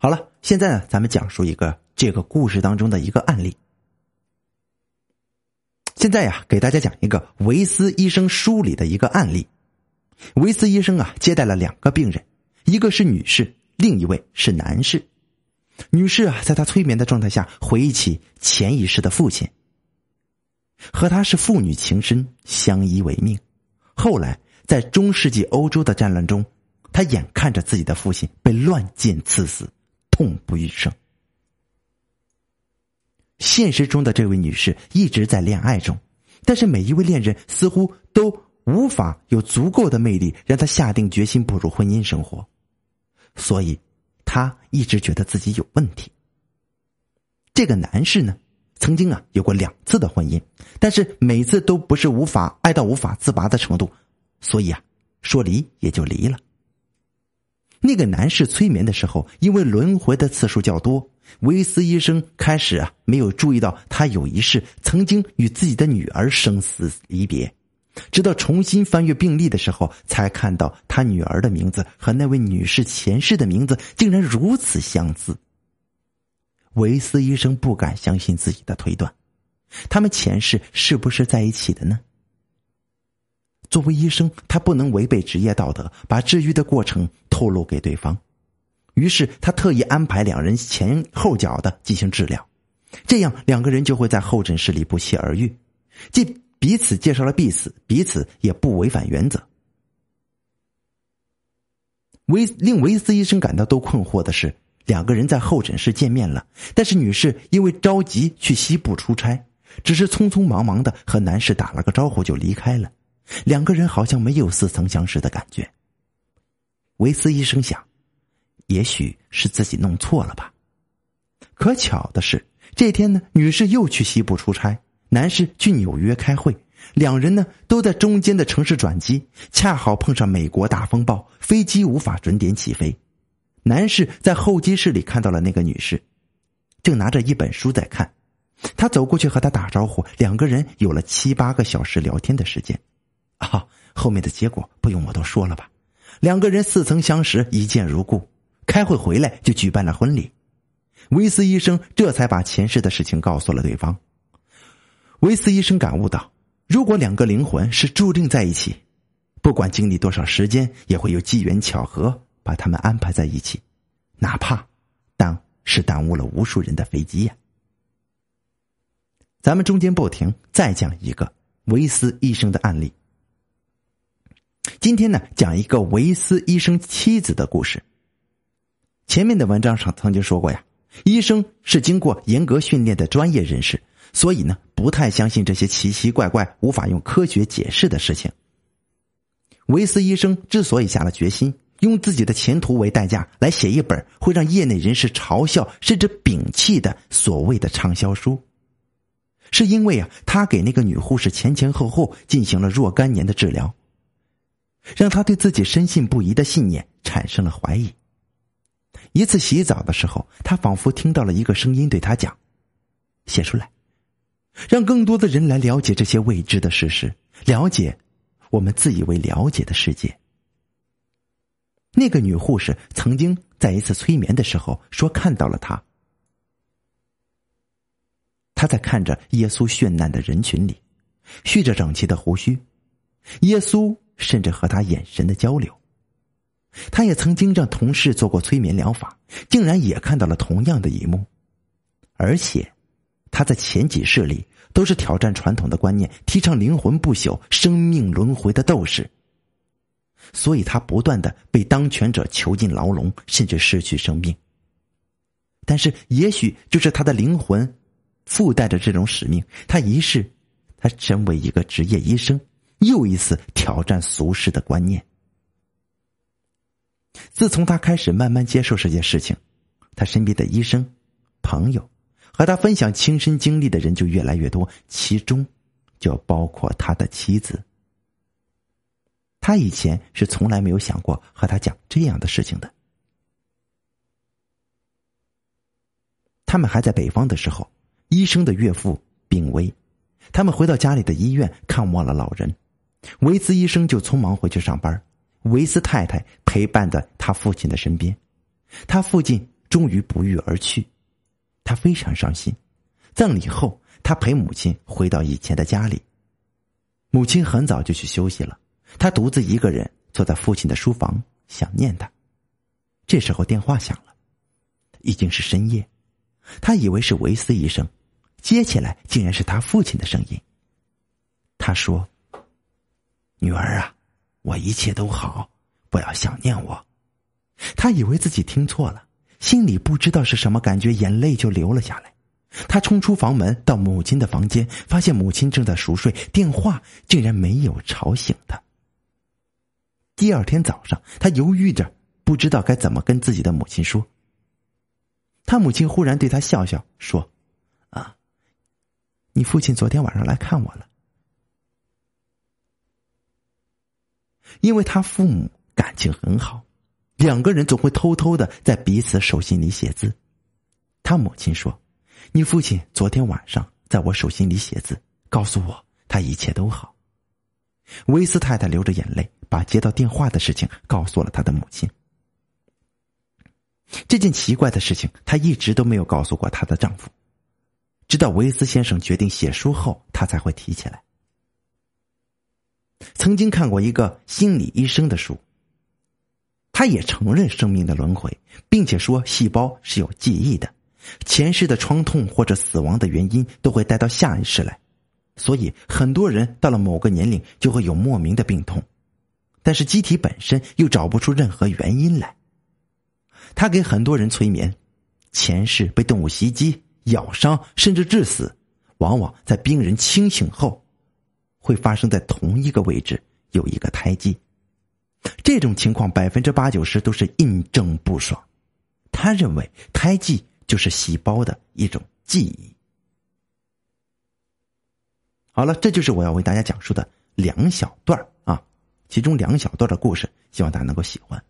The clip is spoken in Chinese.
好了，现在呢，咱们讲述一个这个故事当中的一个案例。现在呀，给大家讲一个维斯医生书里的一个案例。维斯医生啊，接待了两个病人，一个是女士，另一位是男士。女士啊，在她催眠的状态下，回忆起前一世的父亲，和他是父女情深，相依为命。后来在中世纪欧洲的战乱中，他眼看着自己的父亲被乱箭刺死，痛不欲生。现实中的这位女士一直在恋爱中，但是每一位恋人似乎都无法有足够的魅力让她下定决心步入婚姻生活，所以。她一直觉得自己有问题。这个男士呢，曾经啊有过两次的婚姻，但是每次都不是无法爱到无法自拔的程度，所以啊说离也就离了。那个男士催眠的时候，因为轮回的次数较多，维斯医生开始啊没有注意到他有一世曾经与自己的女儿生死离别。直到重新翻阅病历的时候，才看到他女儿的名字和那位女士前世的名字竟然如此相似。维斯医生不敢相信自己的推断，他们前世是不是在一起的呢？作为医生，他不能违背职业道德，把治愈的过程透露给对方。于是他特意安排两人前后脚的进行治疗，这样两个人就会在候诊室里不期而遇。既彼此介绍了彼此，彼此也不违反原则。维令维斯医生感到都困惑的是，两个人在候诊室见面了，但是女士因为着急去西部出差，只是匆匆忙忙的和男士打了个招呼就离开了，两个人好像没有似曾相识的感觉。维斯医生想，也许是自己弄错了吧。可巧的是，这天呢，女士又去西部出差。男士去纽约开会，两人呢都在中间的城市转机，恰好碰上美国大风暴，飞机无法准点起飞。男士在候机室里看到了那个女士，正拿着一本书在看。他走过去和她打招呼，两个人有了七八个小时聊天的时间。啊，后面的结果不用我多说了吧？两个人似曾相识，一见如故。开会回来就举办了婚礼。维斯医生这才把前世的事情告诉了对方。维斯医生感悟到，如果两个灵魂是注定在一起，不管经历多少时间，也会有机缘巧合把他们安排在一起，哪怕当是耽误了无数人的飞机呀。咱们中间不停，再讲一个维斯医生的案例。今天呢，讲一个维斯医生妻子的故事。前面的文章上曾经说过呀，医生是经过严格训练的专业人士。所以呢，不太相信这些奇奇怪怪、无法用科学解释的事情。维斯医生之所以下了决心，用自己的前途为代价来写一本会让业内人士嘲笑甚至摒弃的所谓的畅销书，是因为啊，他给那个女护士前前后后进行了若干年的治疗，让他对自己深信不疑的信念产生了怀疑。一次洗澡的时候，他仿佛听到了一个声音对他讲：“写出来。”让更多的人来了解这些未知的事实，了解我们自以为了解的世界。那个女护士曾经在一次催眠的时候说看到了他，他在看着耶稣绚烂的人群里，蓄着整齐的胡须，耶稣甚至和他眼神的交流。他也曾经让同事做过催眠疗法，竟然也看到了同样的一幕，而且。他在前几世里都是挑战传统的观念、提倡灵魂不朽、生命轮回的斗士，所以他不断的被当权者囚禁牢笼，甚至失去生命。但是，也许就是他的灵魂附带着这种使命，他一世，他身为一个职业医生，又一次挑战俗世的观念。自从他开始慢慢接受这件事情，他身边的医生、朋友。和他分享亲身经历的人就越来越多，其中就包括他的妻子。他以前是从来没有想过和他讲这样的事情的。他们还在北方的时候，医生的岳父病危，他们回到家里的医院看望了老人，维斯医生就匆忙回去上班，维斯太太陪伴在他父亲的身边，他父亲终于不翼而去，他非常伤心。葬礼后，他陪母亲回到以前的家里。母亲很早就去休息了，他独自一个人坐在父亲的书房，想念他。这时候电话响了，已经是深夜，他以为是维斯医生，接起来竟然是他父亲的声音。他说：“女儿啊，我一切都好，不要想念我。”他以为自己听错了，心里不知道是什么感觉，眼泪就流了下来。他冲出房门，到母亲的房间，发现母亲正在熟睡，电话竟然没有吵醒他。第二天早上，他犹豫着，不知道该怎么跟自己的母亲说。他母亲忽然对他笑笑说：“啊，你父亲昨天晚上来看我了。”因为他父母感情很好，两个人总会偷偷的在彼此手心里写字。他母亲说。你父亲昨天晚上在我手心里写字，告诉我他一切都好。维斯太太流着眼泪，把接到电话的事情告诉了他的母亲。这件奇怪的事情，她一直都没有告诉过她的丈夫，直到维斯先生决定写书后，她才会提起来。曾经看过一个心理医生的书，他也承认生命的轮回，并且说细胞是有记忆的。前世的创痛或者死亡的原因都会带到下一世来，所以很多人到了某个年龄就会有莫名的病痛，但是机体本身又找不出任何原因来。他给很多人催眠，前世被动物袭击、咬伤甚至致死，往往在病人清醒后，会发生在同一个位置有一个胎记。这种情况百分之八九十都是印证不爽。他认为胎记。就是细胞的一种记忆。好了，这就是我要为大家讲述的两小段啊，其中两小段的故事，希望大家能够喜欢。